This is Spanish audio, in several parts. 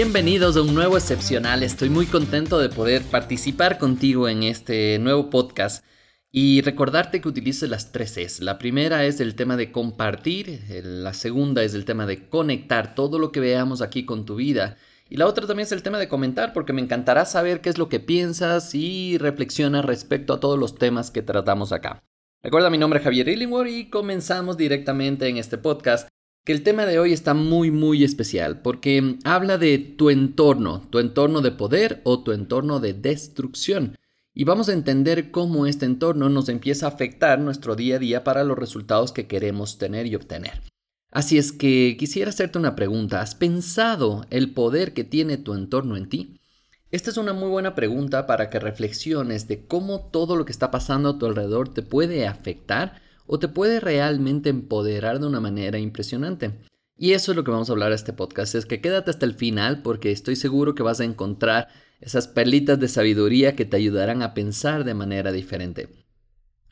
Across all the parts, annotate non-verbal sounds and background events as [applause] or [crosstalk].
Bienvenidos a un nuevo excepcional. Estoy muy contento de poder participar contigo en este nuevo podcast y recordarte que utilices las tres Es. La primera es el tema de compartir, la segunda es el tema de conectar todo lo que veamos aquí con tu vida y la otra también es el tema de comentar porque me encantará saber qué es lo que piensas y reflexionas respecto a todos los temas que tratamos acá. Recuerda, mi nombre es Javier Illingworth y comenzamos directamente en este podcast que el tema de hoy está muy muy especial porque habla de tu entorno, tu entorno de poder o tu entorno de destrucción. Y vamos a entender cómo este entorno nos empieza a afectar nuestro día a día para los resultados que queremos tener y obtener. Así es que quisiera hacerte una pregunta. ¿Has pensado el poder que tiene tu entorno en ti? Esta es una muy buena pregunta para que reflexiones de cómo todo lo que está pasando a tu alrededor te puede afectar o te puede realmente empoderar de una manera impresionante. Y eso es lo que vamos a hablar en este podcast, es que quédate hasta el final porque estoy seguro que vas a encontrar esas perlitas de sabiduría que te ayudarán a pensar de manera diferente.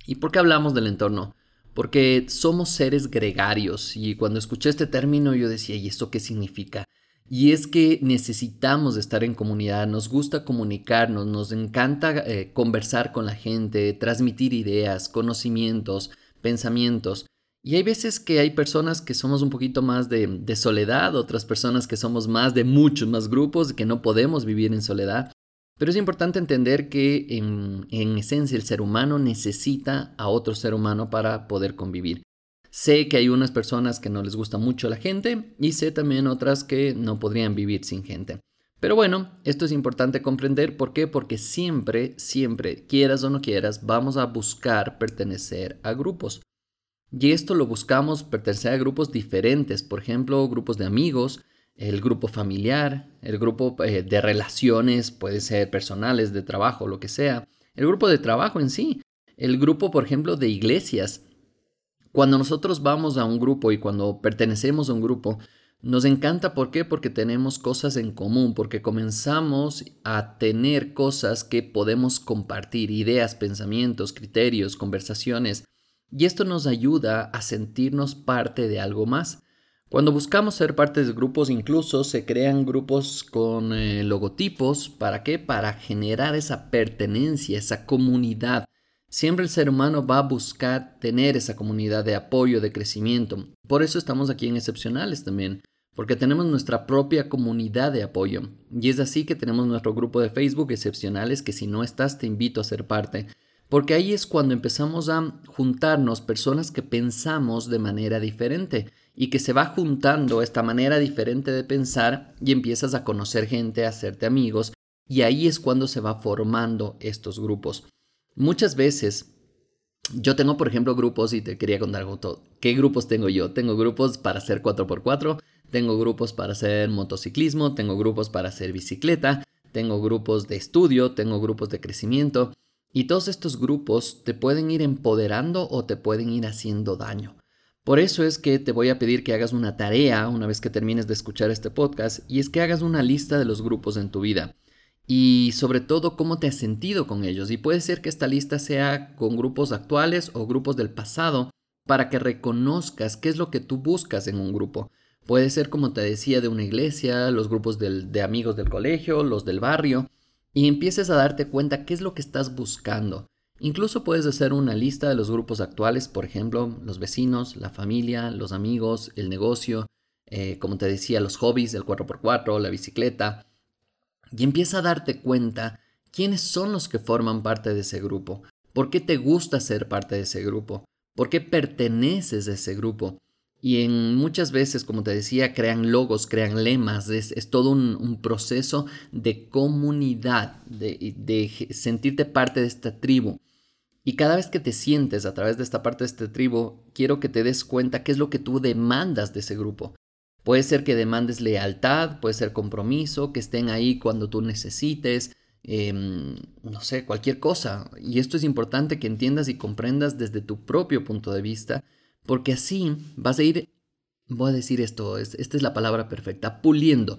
¿Y por qué hablamos del entorno? Porque somos seres gregarios y cuando escuché este término yo decía, ¿y esto qué significa? Y es que necesitamos estar en comunidad, nos gusta comunicarnos, nos encanta eh, conversar con la gente, transmitir ideas, conocimientos, pensamientos. Y hay veces que hay personas que somos un poquito más de, soledad, otras personas que somos más de muchos más grupos, que no podemos vivir en soledad. Pero es importante entender que en, en esencia el ser humano necesita a otro ser humano para poder convivir. Sé que hay unas personas que no les gusta mucho la gente y sé también otras que no podrían vivir sin gente. Pero bueno, esto es importante comprender. ¿Por qué? Porque siempre, siempre, quieras o no quieras, vamos a buscar pertenecer a grupos. Y esto lo buscamos pertenecer a grupos diferentes, por ejemplo, grupos de amigos, el grupo familiar, el grupo eh, de relaciones, puede ser personales, de trabajo, lo que sea, el grupo de trabajo en sí, el grupo, por ejemplo, de iglesias. Cuando nosotros vamos a un grupo y cuando pertenecemos a un grupo, nos encanta, ¿por qué? Porque tenemos cosas en común, porque comenzamos a tener cosas que podemos compartir, ideas, pensamientos, criterios, conversaciones, y esto nos ayuda a sentirnos parte de algo más. Cuando buscamos ser parte de grupos, incluso se crean grupos con eh, logotipos, ¿para qué? Para generar esa pertenencia, esa comunidad. Siempre el ser humano va a buscar tener esa comunidad de apoyo, de crecimiento. Por eso estamos aquí en Excepcionales también, porque tenemos nuestra propia comunidad de apoyo. Y es así que tenemos nuestro grupo de Facebook Excepcionales, que si no estás te invito a ser parte, porque ahí es cuando empezamos a juntarnos personas que pensamos de manera diferente y que se va juntando esta manera diferente de pensar y empiezas a conocer gente, a hacerte amigos, y ahí es cuando se va formando estos grupos. Muchas veces yo tengo, por ejemplo, grupos y te quería contar. ¿Qué grupos tengo yo? Tengo grupos para hacer 4x4, tengo grupos para hacer motociclismo, tengo grupos para hacer bicicleta, tengo grupos de estudio, tengo grupos de crecimiento. Y todos estos grupos te pueden ir empoderando o te pueden ir haciendo daño. Por eso es que te voy a pedir que hagas una tarea una vez que termines de escuchar este podcast y es que hagas una lista de los grupos en tu vida y sobre todo cómo te has sentido con ellos. Y puede ser que esta lista sea con grupos actuales o grupos del pasado para que reconozcas qué es lo que tú buscas en un grupo. Puede ser, como te decía, de una iglesia, los grupos de amigos del colegio, los del barrio, y empieces a darte cuenta qué es lo que estás buscando. Incluso puedes hacer una lista de los grupos actuales, por ejemplo, los vecinos, la familia, los amigos, el negocio, eh, como te decía, los hobbies, el 4x4, la bicicleta, y empieza a darte cuenta quiénes son los que forman parte de ese grupo, por qué te gusta ser parte de ese grupo, por qué perteneces a ese grupo. Y en muchas veces, como te decía, crean logos, crean lemas, es, todo un, proceso de comunidad, de, de sentirte parte de esta tribu. Y cada vez que te sientes a través de esta parte de esta tribu, quiero que te des cuenta qué es lo que tú demandas de ese grupo. Puede ser que demandes lealtad, puede ser compromiso, que estén ahí cuando tú necesites, em, no sé, cualquier cosa. Y esto es importante que entiendas y comprendas desde tu propio punto de vista, porque así vas a ir, voy a decir esto, esta es la palabra perfecta, puliendo,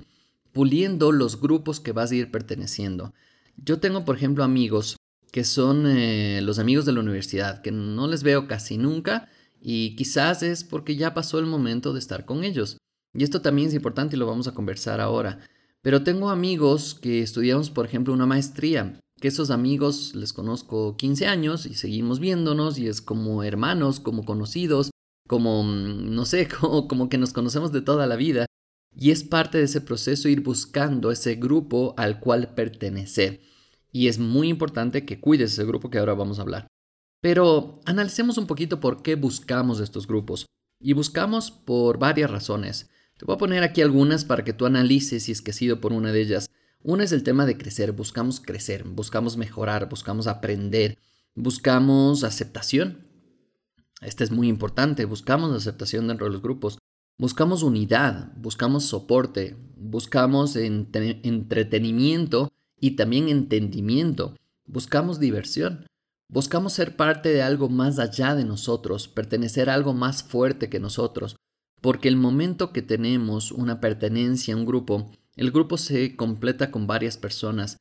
puliendo los grupos que vas a ir perteneciendo. Yo tengo, por ejemplo, amigos que son eh, los amigos de la universidad, que no les veo casi nunca y quizás es porque ya pasó el momento de estar con ellos. Y esto también es importante y lo vamos a conversar ahora. Pero tengo amigos que estudiamos, por ejemplo, una maestría, que esos amigos les conozco 15 años y seguimos viéndonos y es como hermanos, como conocidos, como, mm, no sé, [laughs] como, que nos conocemos de toda la vida. Y es parte de ese proceso ir buscando ese grupo al cual pertenecer. Y es muy importante que cuides ese grupo que ahora vamos a hablar. Pero analicemos un poquito por qué buscamos estos grupos. Y buscamos por varias razones. Te voy a poner aquí algunas para que tú analices si es que ha sido por una de ellas. Una es el tema de crecer, buscamos crecer, buscamos mejorar, buscamos aprender, buscamos aceptación. Este es muy importante, buscamos aceptación dentro de los grupos, buscamos unidad, buscamos soporte, buscamos entretenimiento y también entendimiento, buscamos diversión, buscamos ser parte de algo más allá de nosotros, pertenecer a algo más fuerte que nosotros, porque el momento que tenemos una pertenencia a un grupo, el grupo se completa con varias personas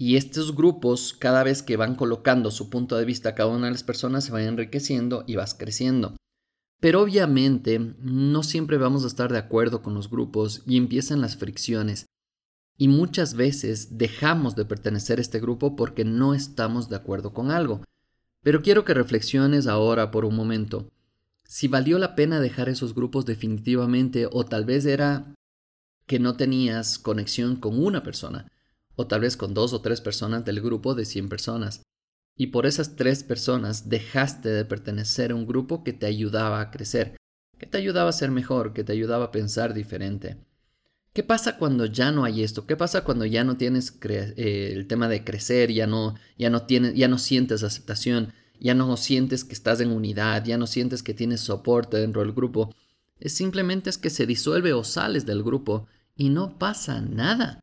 y estos grupos, cada vez que van colocando su punto de vista a cada una de las personas, se van enriqueciendo y vas creciendo. Pero obviamente no siempre vamos a estar de acuerdo con los grupos y empiezan las fricciones. Y muchas veces dejamos de pertenecer a este grupo porque no estamos de acuerdo con algo. Pero quiero que reflexiones ahora por un momento si valió la pena dejar esos grupos definitivamente o tal vez era que no tenías conexión con una persona o tal vez con dos o tres personas del grupo de 100 personas. Y por esas tres personas dejaste de pertenecer a un grupo que te ayudaba a crecer, que te ayudaba a ser mejor, que te ayudaba a pensar diferente. ¿Qué pasa cuando ya no hay esto? ¿Qué pasa cuando ya no tienes eh, el tema de crecer, ya no, ya no, tienes, ya no sientes aceptación, ya no sientes que estás en unidad, ya no sientes que tienes soporte dentro del grupo. Es simplemente es que se disuelve o sales del grupo y no pasa nada.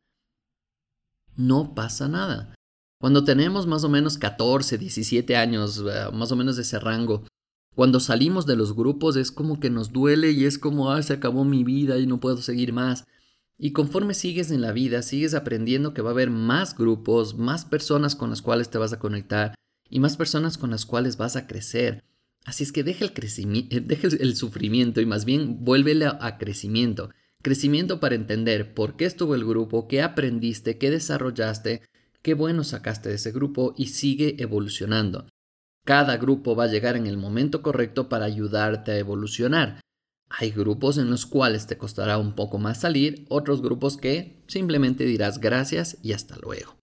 No pasa nada. Cuando tenemos más o menos 14, 17 años, eh, más o menos de ese rango, cuando salimos de los grupos es como que nos duele y es como, ah, se acabó mi vida y no puedo seguir más. Y conforme sigues en la vida, sigues aprendiendo que va a haber más grupos, más personas con las cuales te vas a conectar y más personas con las cuales vas a crecer. Así es que deja el, crecimiento, deja el sufrimiento y más bien vuélvele a, crecimiento. Crecimiento para entender por qué estuvo el grupo, qué aprendiste, qué desarrollaste, qué bueno sacaste de ese grupo y sigue evolucionando. Cada grupo va a llegar en el momento correcto para ayudarte a evolucionar. Hay grupos en los cuales te costará un poco más salir, otros grupos que simplemente dirás gracias y hasta luego.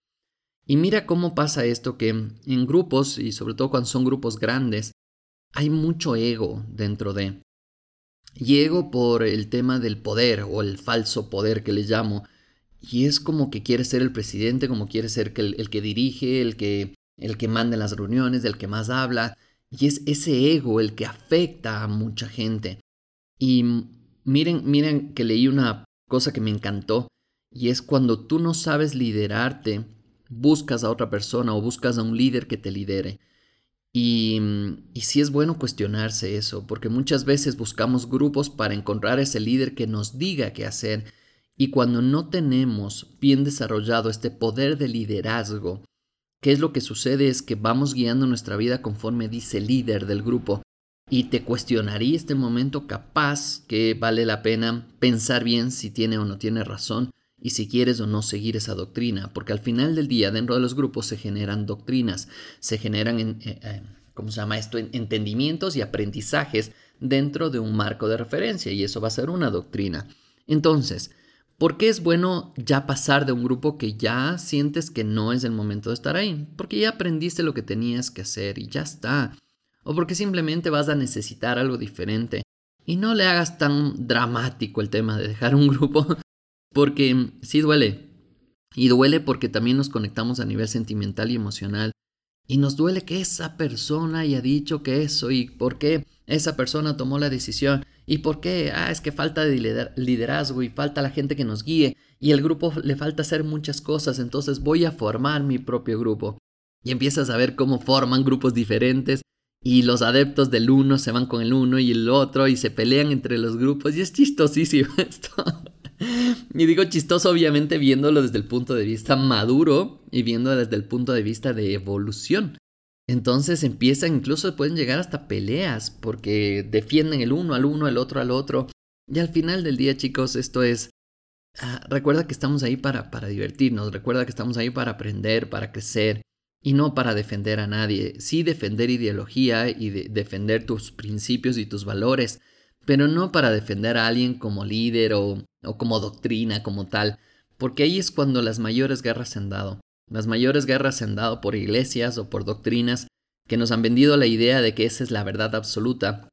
Y mira cómo pasa esto que en grupos, y sobre todo cuando son grupos grandes, hay mucho ego dentro de. Y ego por el tema del poder o el falso poder que le llamo. Y es como que quiere ser el presidente, como quiere ser el, que dirige, el que, el que manda en las reuniones, el que más habla. Y es ese ego el que afecta a mucha gente. Y miren, miren que leí una cosa que me encantó. Y es cuando tú no sabes liderarte buscas a otra persona o buscas a un líder que te lidere. Y, y sí es bueno cuestionarse eso, porque muchas veces buscamos grupos para encontrar ese líder que nos diga qué hacer. Y cuando no tenemos bien desarrollado este poder de liderazgo, ¿qué es lo que sucede? Es que vamos guiando nuestra vida conforme dice el líder del grupo. Y te cuestionaría este momento capaz que vale la pena pensar bien si tiene o no tiene razón y si quieres o no seguir esa doctrina, porque al final del día dentro de los grupos se generan doctrinas, se generan, en, eh, eh, ¿cómo se llama esto?, entendimientos y aprendizajes dentro de un marco de referencia y eso va a ser una doctrina. Entonces, ¿por qué es bueno ya pasar de un grupo que ya sientes que no es el momento de estar ahí? Porque ya aprendiste lo que tenías que hacer y ya está. O porque simplemente vas a necesitar algo diferente. Y no le hagas tan dramático el tema de dejar un grupo porque sí duele. Y duele porque también nos conectamos a nivel sentimental y emocional. Y nos duele que esa persona haya dicho que eso y por qué esa persona tomó la decisión. ¿Y por qué? Ah, es que falta de liderazgo y falta la gente que nos guíe y el grupo le falta hacer muchas cosas, entonces voy a formar mi propio grupo. Y empiezas a ver cómo forman grupos diferentes y los adeptos del uno se van con el uno y el otro y se pelean entre los grupos y es chistosísimo [laughs] esto. Y digo chistoso obviamente viéndolo desde el punto de vista maduro y viéndolo desde el punto de vista de evolución. Entonces empiezan, incluso pueden llegar hasta peleas porque defienden el uno al uno, el otro al otro. Y al final del día, chicos, esto es... Ah, recuerda que estamos ahí para, para divertirnos, recuerda que estamos ahí para aprender, para crecer y no para defender a nadie. Sí defender ideología y defender tus principios y tus valores, pero no para defender a alguien como líder o, o como doctrina, como tal, porque ahí es cuando las mayores guerras se han dado. Las mayores guerras se han dado por iglesias o por doctrinas que nos han vendido la idea de que esa es la verdad absoluta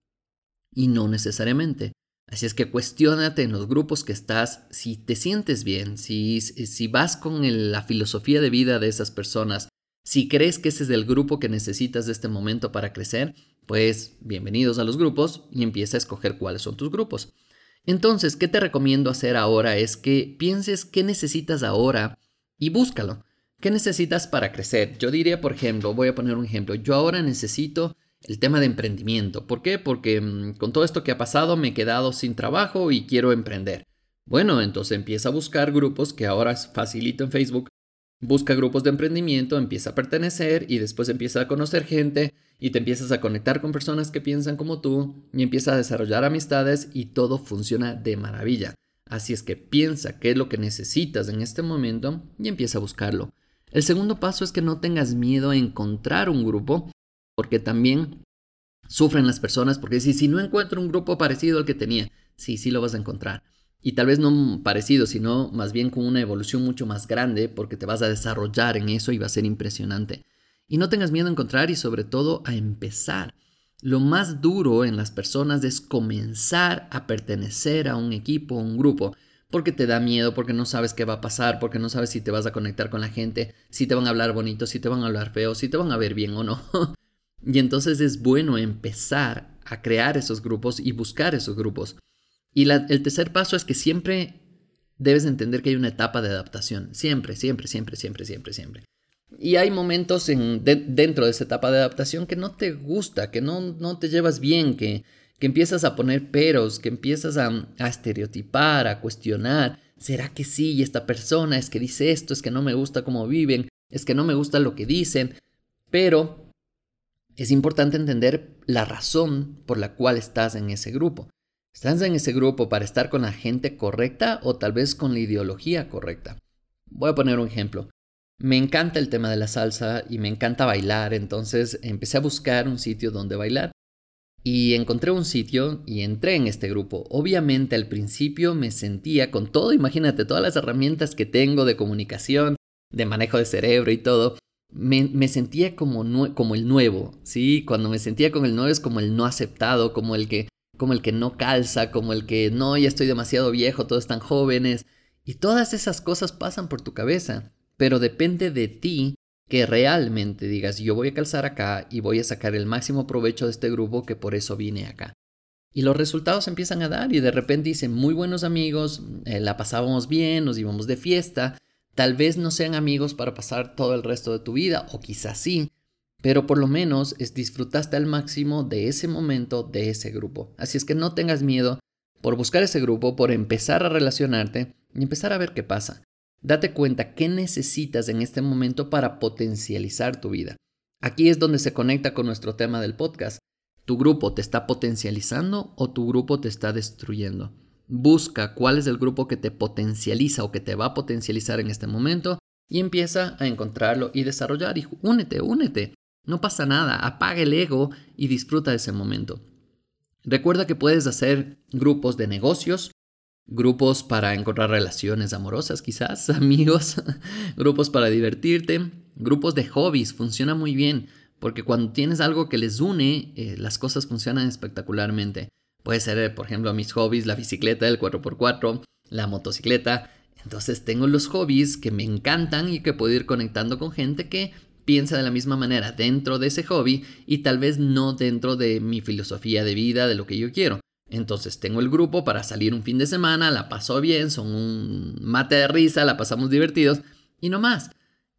y no necesariamente. Así es que cuestiónate en los grupos que estás si te sientes bien, si, si vas con la filosofía de vida de esas personas, si crees que ese es el grupo que necesitas de este momento para crecer, pues bienvenidos a los grupos y empieza a escoger cuáles son tus grupos. Entonces, ¿qué te recomiendo hacer ahora? Es que pienses qué necesitas ahora y búscalo. ¿Qué necesitas para crecer? Yo diría, por ejemplo, voy a poner un ejemplo, yo ahora necesito el tema de emprendimiento. ¿Por qué? Porque mm, con todo esto que ha pasado me he quedado sin trabajo y quiero emprender. Bueno, entonces empieza a buscar grupos que ahora facilito en Facebook. Busca grupos de emprendimiento, empieza a pertenecer y después empieza a conocer gente y te empiezas a conectar con personas que piensan como tú y empieza a desarrollar amistades y todo funciona de maravilla. Así es que piensa qué es lo que necesitas en este momento y empieza a buscarlo. El segundo paso es que no tengas miedo a encontrar un grupo, porque también sufren las personas, porque si, si no encuentro un grupo parecido al que tenía, sí, sí lo vas a encontrar. Y tal vez no parecido, sino más bien con una evolución mucho más grande, porque te vas a desarrollar en eso y va a ser impresionante. Y no tengas miedo a encontrar y sobre todo a empezar. Lo más duro en las personas es comenzar a pertenecer a un equipo, a un grupo porque te da miedo, porque no sabes qué va a pasar, porque no sabes si te vas a conectar con la gente, si te van a hablar bonito, si te van a hablar feo, si te van a ver bien o no. [laughs] y entonces es bueno empezar a crear esos grupos y buscar esos grupos. Y el tercer paso es que siempre debes entender que hay una etapa de adaptación. Siempre, siempre, siempre, siempre, siempre, siempre. Y hay momentos en, dentro de esa etapa de adaptación que no te gusta, que no, no te llevas bien, que, que empiezas a poner peros, que empiezas a, estereotipar, a cuestionar, ¿será que sí? Y esta persona es que dice esto, es que no me gusta cómo viven, es que no me gusta lo que dicen, pero es importante entender la razón por la cual estás en ese grupo. ¿Estás en ese grupo para estar con la gente correcta o tal vez con la ideología correcta? Voy a poner un ejemplo. Me encanta el tema de la salsa y me encanta bailar, entonces empecé a buscar un sitio donde bailar y encontré un sitio y entré en este grupo. Obviamente al principio me sentía con todo, imagínate, todas las herramientas que tengo de comunicación, de manejo de cerebro y todo, me, sentía como, como el nuevo, ¿sí? Cuando me sentía con el nuevo es como el no aceptado, como el que como el que no calza, como el que no, ya estoy demasiado viejo, todos están jóvenes. Y todas esas cosas pasan por tu cabeza, pero depende de ti que realmente digas yo voy a calzar acá y voy a sacar el máximo provecho de este grupo que por eso vine acá. Y los resultados empiezan a dar y de repente dicen muy buenos amigos, eh, la pasábamos bien, nos íbamos de fiesta, tal vez no sean amigos para pasar todo el resto de tu vida o quizás sí, pero por lo menos es, disfrutaste al máximo de ese momento, de ese grupo. Así es que no tengas miedo por buscar ese grupo, por empezar a relacionarte y empezar a ver qué pasa. Date cuenta qué necesitas en este momento para potencializar tu vida. Aquí es donde se conecta con nuestro tema del podcast. ¿Tu grupo te está potencializando o tu grupo te está destruyendo? Busca cuál es el grupo que te potencializa o que te va a potencializar en este momento y empieza a encontrarlo y desarrollar y únete, únete. No pasa nada, apaga el ego y disfruta de ese momento. Recuerda que puedes hacer grupos de negocios, grupos para encontrar relaciones amorosas quizás, [laughs] amigos, grupos para divertirte, grupos de hobbies, funciona muy bien, porque cuando tienes algo que les une, eh, las cosas funcionan espectacularmente. Puede ser, por ejemplo, mis hobbies, la bicicleta, el 4x4, la motocicleta. Entonces tengo los hobbies que me encantan y que puedo ir conectando con gente que piensa de la misma manera dentro de ese hobby y tal vez no dentro de mi filosofía de vida, de lo que yo quiero Entonces tengo el grupo para salir un fin de semana, la paso bien, son un mate de risa, la pasamos divertidos y no más,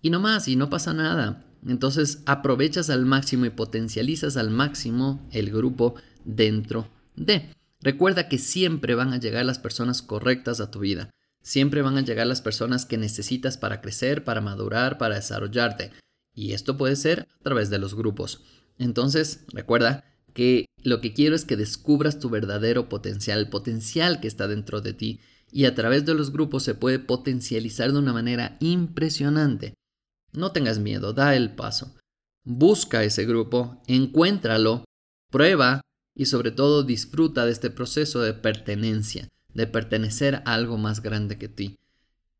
y no más, y no pasa nada. Entonces aprovechas al máximo y potencializas al máximo el grupo dentro de. Recuerda que siempre van a llegar las personas correctas a tu vida. Siempre van a llegar las personas que necesitas para crecer, para madurar, para desarrollarte. Y esto puede ser a través de los grupos. Entonces, recuerda que lo que quiero es que descubras tu verdadero potencial, el potencial que está dentro de ti. Y a través de los grupos se puede potencializar de una manera impresionante. No tengas miedo, da el paso. Busca ese grupo, encuéntralo, prueba y sobre todo disfruta de este proceso de pertenencia, de pertenecer a algo más grande que ti.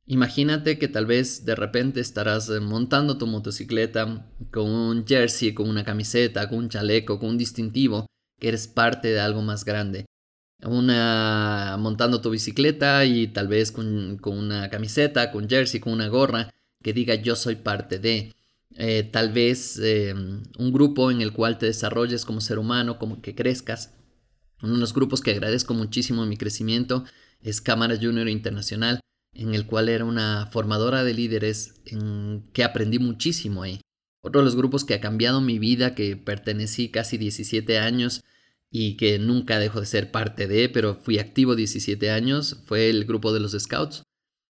Imagínate que tal vez de repente estarás eh, montando tu motocicleta con un jersey, con una camiseta, con un chaleco, con un distintivo, que eres parte de algo más grande. Una montando tu bicicleta y tal vez con, una camiseta, con jersey, con una gorra que diga yo soy parte de. Eh, tal vez eh, un grupo en el cual te desarrolles como ser humano, como que crezcas. Uno de los grupos que agradezco muchísimo en mi crecimiento es Cámara Junior Internacional en el cual era una formadora de líderes en que aprendí muchísimo ahí. Otro de los grupos que ha cambiado mi vida, que pertenecí casi 17 años y que nunca dejo de ser parte de, pero fui activo 17 años, fue el grupo de los Scouts.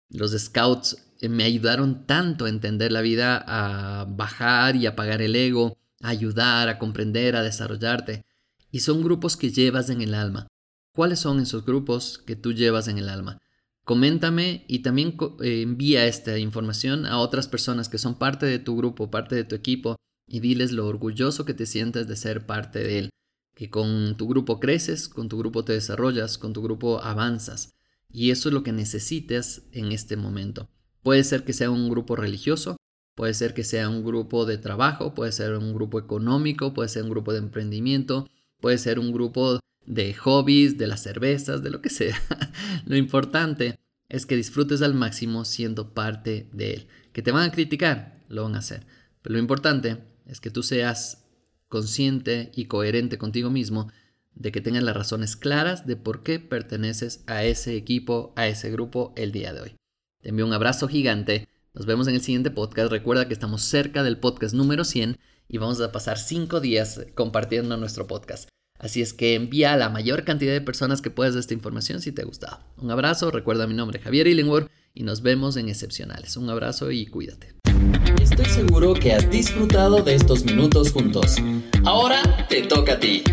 Los Scouts eh, me ayudaron tanto a entender la vida, a bajar y apagar el ego, a ayudar, a comprender, a desarrollarte. Y son grupos que llevas en el alma. ¿Cuáles son esos grupos que tú llevas en el alma? Coméntame y también eh, envía esta información a otras personas que son parte de tu grupo, parte de tu equipo y diles lo orgulloso que te sientes de ser parte de él. Que con tu grupo creces, con tu grupo te desarrollas, con tu grupo avanzas. Y eso es lo que necesitas en este momento. Puede ser que sea un grupo religioso, puede ser que sea un grupo de trabajo, puede ser un grupo económico, puede ser un grupo de emprendimiento, puede ser un grupo de hobbies, de las cervezas, de lo que sea. [laughs] lo importante es que disfrutes al máximo siendo parte de él. Que te van a criticar, lo van a hacer. Pero lo importante es que tú seas consciente y coherente contigo mismo de que tengas las razones claras de por qué perteneces a ese equipo, a ese grupo el día de hoy. Te envío un abrazo gigante. Nos vemos en el siguiente podcast. Recuerda que estamos cerca del podcast número 100 y vamos a pasar 5 días compartiendo nuestro podcast. Así es que envía a la mayor cantidad de personas que puedas esta información si te ha gustado. Un abrazo, recuerda mi nombre Javier Illingworth y nos vemos en Excepcionales. Un abrazo y cuídate. Estoy seguro que has disfrutado de estos minutos juntos. Ahora te toca a ti.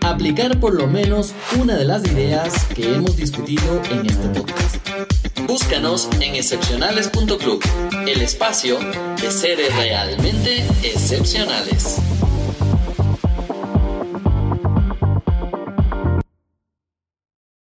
Aplicar por lo menos una de las ideas que hemos discutido en este podcast. Búscanos en excepcionales.club, el espacio de seres realmente excepcionales.